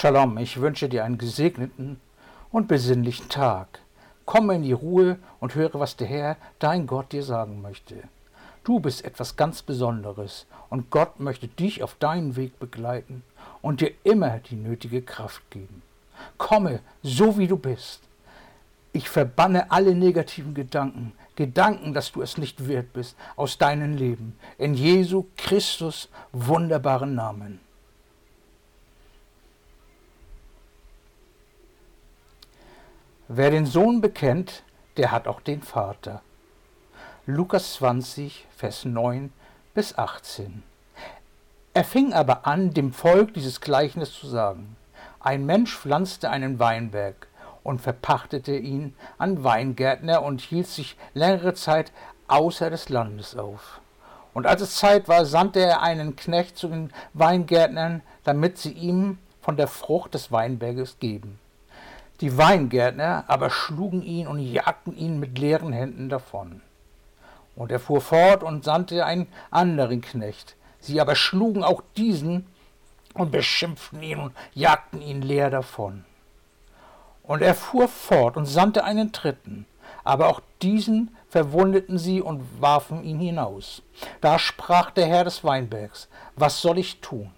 Shalom, ich wünsche dir einen gesegneten und besinnlichen Tag. Komme in die Ruhe und höre, was der Herr, dein Gott, dir sagen möchte. Du bist etwas ganz Besonderes und Gott möchte dich auf deinen Weg begleiten und dir immer die nötige Kraft geben. Komme, so wie du bist. Ich verbanne alle negativen Gedanken, Gedanken, dass du es nicht wert bist, aus deinem Leben. In Jesu Christus wunderbaren Namen. Wer den Sohn bekennt, der hat auch den Vater. Lukas 20, Vers 9 bis 18. Er fing aber an, dem Volk dieses Gleichnis zu sagen. Ein Mensch pflanzte einen Weinberg und verpachtete ihn an Weingärtner und hielt sich längere Zeit außer des Landes auf. Und als es Zeit war, sandte er einen Knecht zu den Weingärtnern, damit sie ihm von der Frucht des Weinberges geben. Die Weingärtner aber schlugen ihn und jagten ihn mit leeren Händen davon. Und er fuhr fort und sandte einen anderen Knecht. Sie aber schlugen auch diesen und beschimpften ihn und jagten ihn leer davon. Und er fuhr fort und sandte einen dritten. Aber auch diesen verwundeten sie und warfen ihn hinaus. Da sprach der Herr des Weinbergs, was soll ich tun?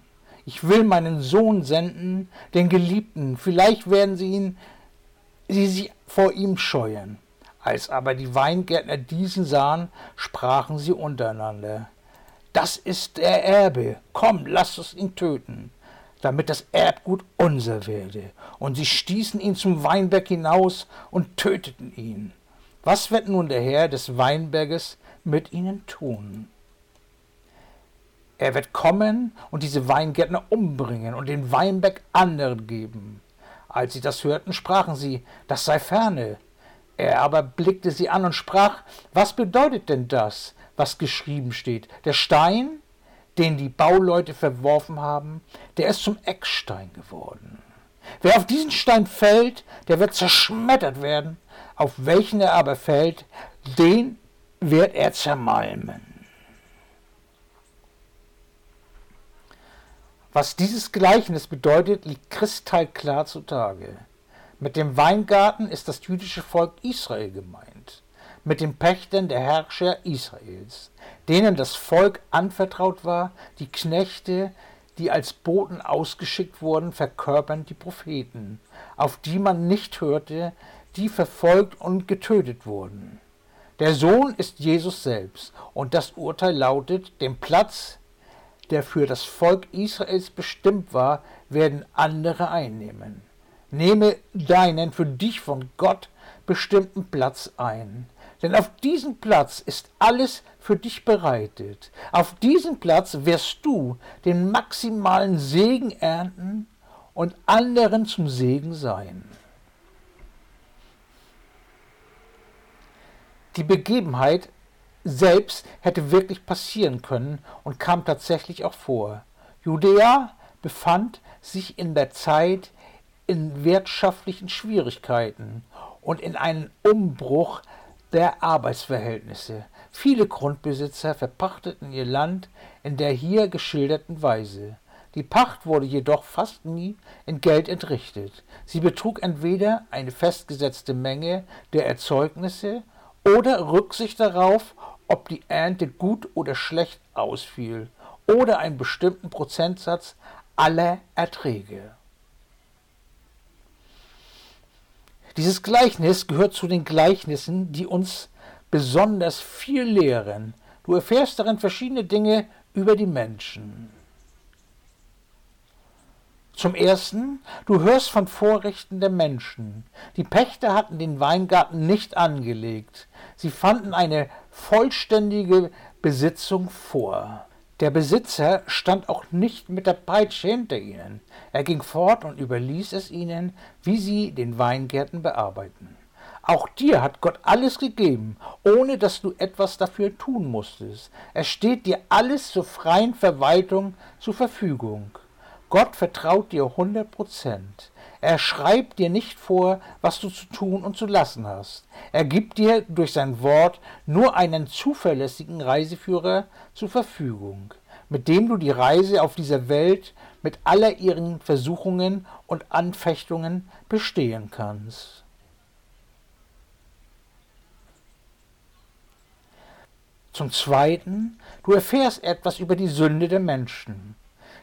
Ich will meinen Sohn senden, den Geliebten, vielleicht werden sie ihn sie sich vor ihm scheuen. Als aber die Weingärtner diesen sahen, sprachen sie untereinander. Das ist der Erbe, komm, lass uns ihn töten, damit das Erbgut unser werde. Und sie stießen ihn zum Weinberg hinaus und töteten ihn. Was wird nun der Herr des Weinberges mit ihnen tun? Er wird kommen und diese Weingärtner umbringen und den Weinberg anderen geben. Als sie das hörten, sprachen sie, das sei ferne. Er aber blickte sie an und sprach, was bedeutet denn das, was geschrieben steht? Der Stein, den die Bauleute verworfen haben, der ist zum Eckstein geworden. Wer auf diesen Stein fällt, der wird zerschmettert werden, auf welchen er aber fällt, den wird er zermalmen. Was dieses Gleichnis bedeutet, liegt kristallklar zutage. Mit dem Weingarten ist das jüdische Volk Israel gemeint, mit den Pächtern der Herrscher Israels, denen das Volk anvertraut war, die Knechte, die als Boten ausgeschickt wurden, verkörpern die Propheten, auf die man nicht hörte, die verfolgt und getötet wurden. Der Sohn ist Jesus selbst, und das Urteil lautet, den Platz, der für das Volk Israels bestimmt war, werden andere einnehmen. Nehme deinen für dich von Gott bestimmten Platz ein. Denn auf diesem Platz ist alles für dich bereitet. Auf diesem Platz wirst du den maximalen Segen ernten und anderen zum Segen sein. Die Begebenheit selbst hätte wirklich passieren können und kam tatsächlich auch vor. Judäa befand sich in der Zeit in wirtschaftlichen Schwierigkeiten und in einem Umbruch der Arbeitsverhältnisse. Viele Grundbesitzer verpachteten ihr Land in der hier geschilderten Weise. Die Pacht wurde jedoch fast nie in Geld entrichtet. Sie betrug entweder eine festgesetzte Menge der Erzeugnisse oder Rücksicht darauf, ob die Ernte gut oder schlecht ausfiel oder einen bestimmten Prozentsatz aller Erträge. Dieses Gleichnis gehört zu den Gleichnissen, die uns besonders viel lehren. Du erfährst darin verschiedene Dinge über die Menschen. Zum Ersten, du hörst von Vorrechten der Menschen. Die Pächter hatten den Weingarten nicht angelegt. Sie fanden eine vollständige Besitzung vor. Der Besitzer stand auch nicht mit der Peitsche hinter ihnen. Er ging fort und überließ es ihnen, wie sie den Weingärten bearbeiten. Auch dir hat Gott alles gegeben, ohne dass du etwas dafür tun musstest. Es steht dir alles zur freien Verwaltung zur Verfügung. Gott vertraut dir hundert Prozent. Er schreibt dir nicht vor, was du zu tun und zu lassen hast. Er gibt dir durch sein Wort nur einen zuverlässigen Reiseführer zur Verfügung. mit dem du die Reise auf dieser Welt mit aller ihren Versuchungen und Anfechtungen bestehen kannst. Zum Zweiten, du erfährst etwas über die Sünde der Menschen.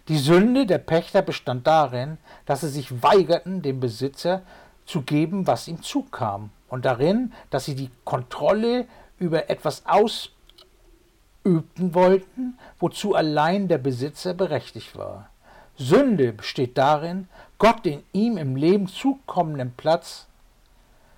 Die Sünde der Pächter bestand darin, dass sie sich weigerten, dem Besitzer zu geben, was ihm zukam, und darin, dass sie die Kontrolle über etwas ausübten wollten, wozu allein der Besitzer berechtigt war. Sünde besteht darin, Gott den ihm im Leben zukommenden Platz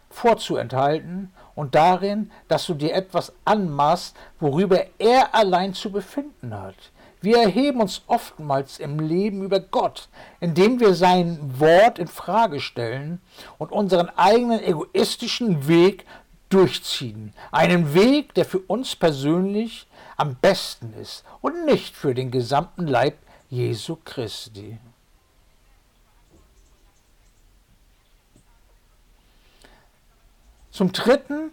vorzuenthalten und darin, dass du dir etwas anmaßt, worüber er allein zu befinden hat. Wir erheben uns oftmals im Leben über Gott, indem wir sein Wort in Frage stellen und unseren eigenen egoistischen Weg durchziehen. Einen Weg, der für uns persönlich am besten ist und nicht für den gesamten Leib Jesu Christi. Zum Dritten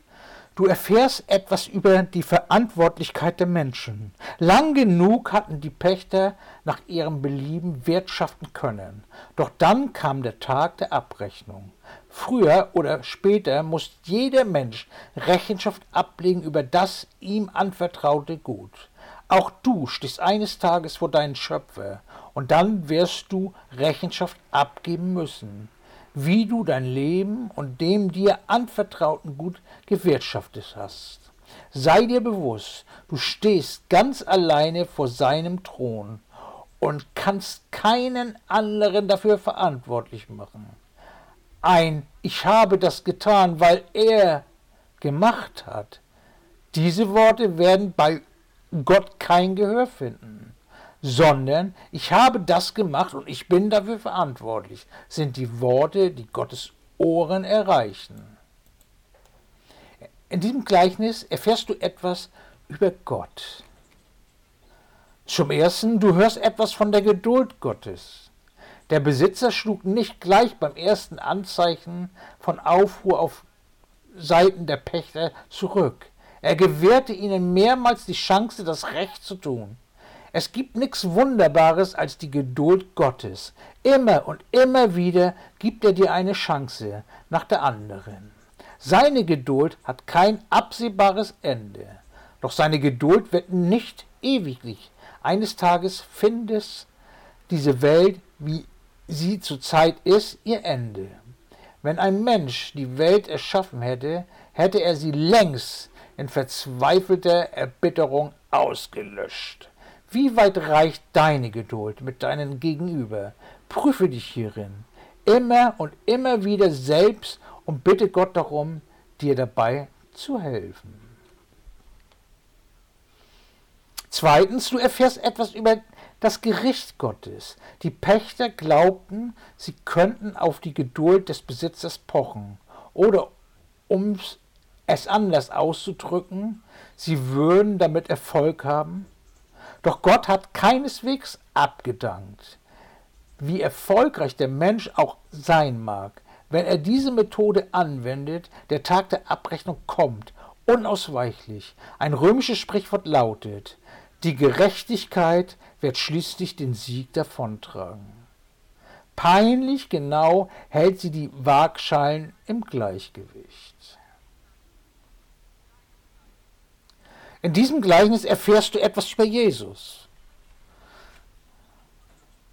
Du erfährst etwas über die Verantwortlichkeit der Menschen. Lang genug hatten die Pächter nach ihrem Belieben wirtschaften können. Doch dann kam der Tag der Abrechnung. Früher oder später muss jeder Mensch Rechenschaft ablegen über das ihm anvertraute Gut. Auch du stehst eines Tages vor deinen Schöpfer, und dann wirst du Rechenschaft abgeben müssen wie du dein Leben und dem dir anvertrauten Gut gewirtschaftet hast. Sei dir bewusst, du stehst ganz alleine vor seinem Thron und kannst keinen anderen dafür verantwortlich machen. Ein Ich habe das getan, weil er gemacht hat. Diese Worte werden bei Gott kein Gehör finden sondern ich habe das gemacht und ich bin dafür verantwortlich, sind die Worte, die Gottes Ohren erreichen. In diesem Gleichnis erfährst du etwas über Gott. Zum Ersten, du hörst etwas von der Geduld Gottes. Der Besitzer schlug nicht gleich beim ersten Anzeichen von Aufruhr auf Seiten der Pächter zurück. Er gewährte ihnen mehrmals die Chance, das Recht zu tun. Es gibt nichts Wunderbares als die Geduld Gottes. Immer und immer wieder gibt er dir eine Chance nach der anderen. Seine Geduld hat kein absehbares Ende. Doch seine Geduld wird nicht ewiglich. Eines Tages findet diese Welt, wie sie zurzeit ist, ihr Ende. Wenn ein Mensch die Welt erschaffen hätte, hätte er sie längst in verzweifelter Erbitterung ausgelöscht. Wie weit reicht deine Geduld mit deinem Gegenüber? Prüfe dich hierin. Immer und immer wieder selbst und bitte Gott darum, dir dabei zu helfen. Zweitens, du erfährst etwas über das Gericht Gottes. Die Pächter glaubten, sie könnten auf die Geduld des Besitzers pochen. Oder um es anders auszudrücken, sie würden damit Erfolg haben. Doch Gott hat keineswegs abgedankt. Wie erfolgreich der Mensch auch sein mag, wenn er diese Methode anwendet, der Tag der Abrechnung kommt, unausweichlich. Ein römisches Sprichwort lautet, die Gerechtigkeit wird schließlich den Sieg davontragen. Peinlich genau hält sie die Waagschalen im Gleichgewicht. In diesem Gleichnis erfährst du etwas über Jesus.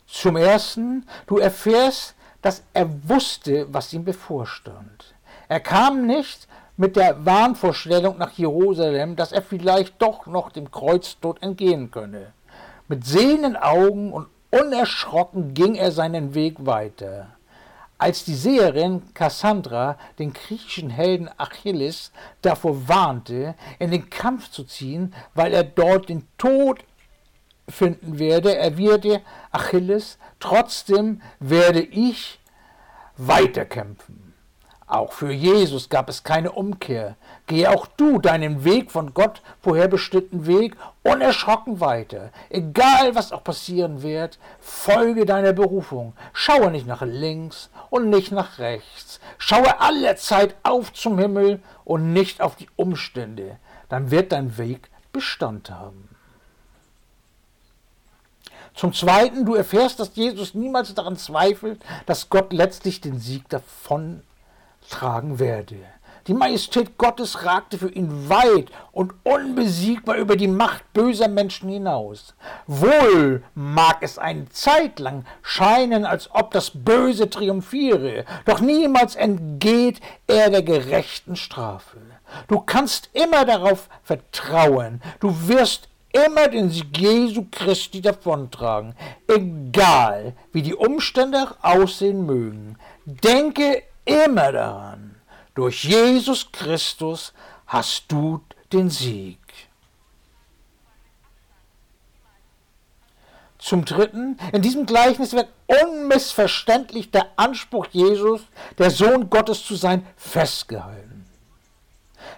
Zum Ersten, du erfährst, dass er wusste, was ihm bevorstand. Er kam nicht mit der Wahnvorstellung nach Jerusalem, dass er vielleicht doch noch dem Kreuztod entgehen könne. Mit sehenden Augen und unerschrocken ging er seinen Weg weiter. Als die Seherin Cassandra den griechischen Helden Achilles davor warnte, in den Kampf zu ziehen, weil er dort den Tod finden werde, erwiderte Achilles, trotzdem werde ich weiterkämpfen. Auch für Jesus gab es keine Umkehr. Gehe auch du deinen Weg von Gott vorherbestimmten Weg unerschrocken weiter. Egal was auch passieren wird, folge deiner Berufung. Schaue nicht nach links und nicht nach rechts. Schaue allerzeit auf zum Himmel und nicht auf die Umstände. Dann wird dein Weg Bestand haben. Zum Zweiten, du erfährst, dass Jesus niemals daran zweifelt, dass Gott letztlich den Sieg davon tragen werde. Die Majestät Gottes ragte für ihn weit und unbesiegbar über die Macht böser Menschen hinaus. Wohl mag es eine Zeit lang scheinen, als ob das Böse triumphiere, doch niemals entgeht er der gerechten Strafe. Du kannst immer darauf vertrauen, du wirst immer den Sieg Jesu Christi davontragen, egal wie die Umstände aussehen mögen. Denke immer daran. Durch Jesus Christus hast du den Sieg. Zum Dritten, in diesem Gleichnis wird unmissverständlich der Anspruch Jesus, der Sohn Gottes zu sein, festgehalten.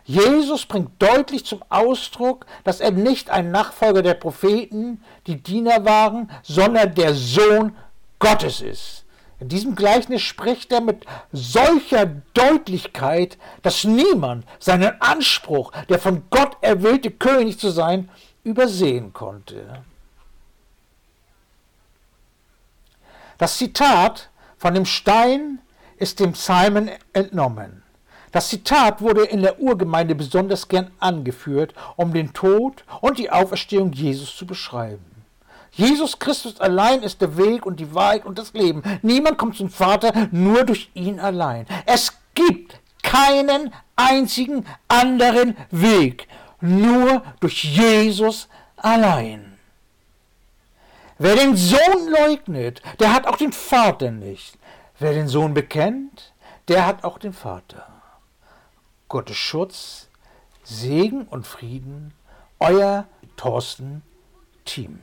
Jesus bringt deutlich zum Ausdruck, dass er nicht ein Nachfolger der Propheten, die Diener waren, sondern der Sohn Gottes ist. In diesem Gleichnis spricht er mit solcher Deutlichkeit, dass niemand seinen Anspruch, der von Gott erwählte König zu sein, übersehen konnte. Das Zitat von dem Stein ist dem Simon entnommen. Das Zitat wurde in der Urgemeinde besonders gern angeführt, um den Tod und die Auferstehung Jesus zu beschreiben. Jesus Christus allein ist der Weg und die Wahrheit und das Leben. Niemand kommt zum Vater nur durch ihn allein. Es gibt keinen einzigen anderen Weg, nur durch Jesus allein. Wer den Sohn leugnet, der hat auch den Vater nicht. Wer den Sohn bekennt, der hat auch den Vater. Gottes Schutz, Segen und Frieden, euer Thorsten Team.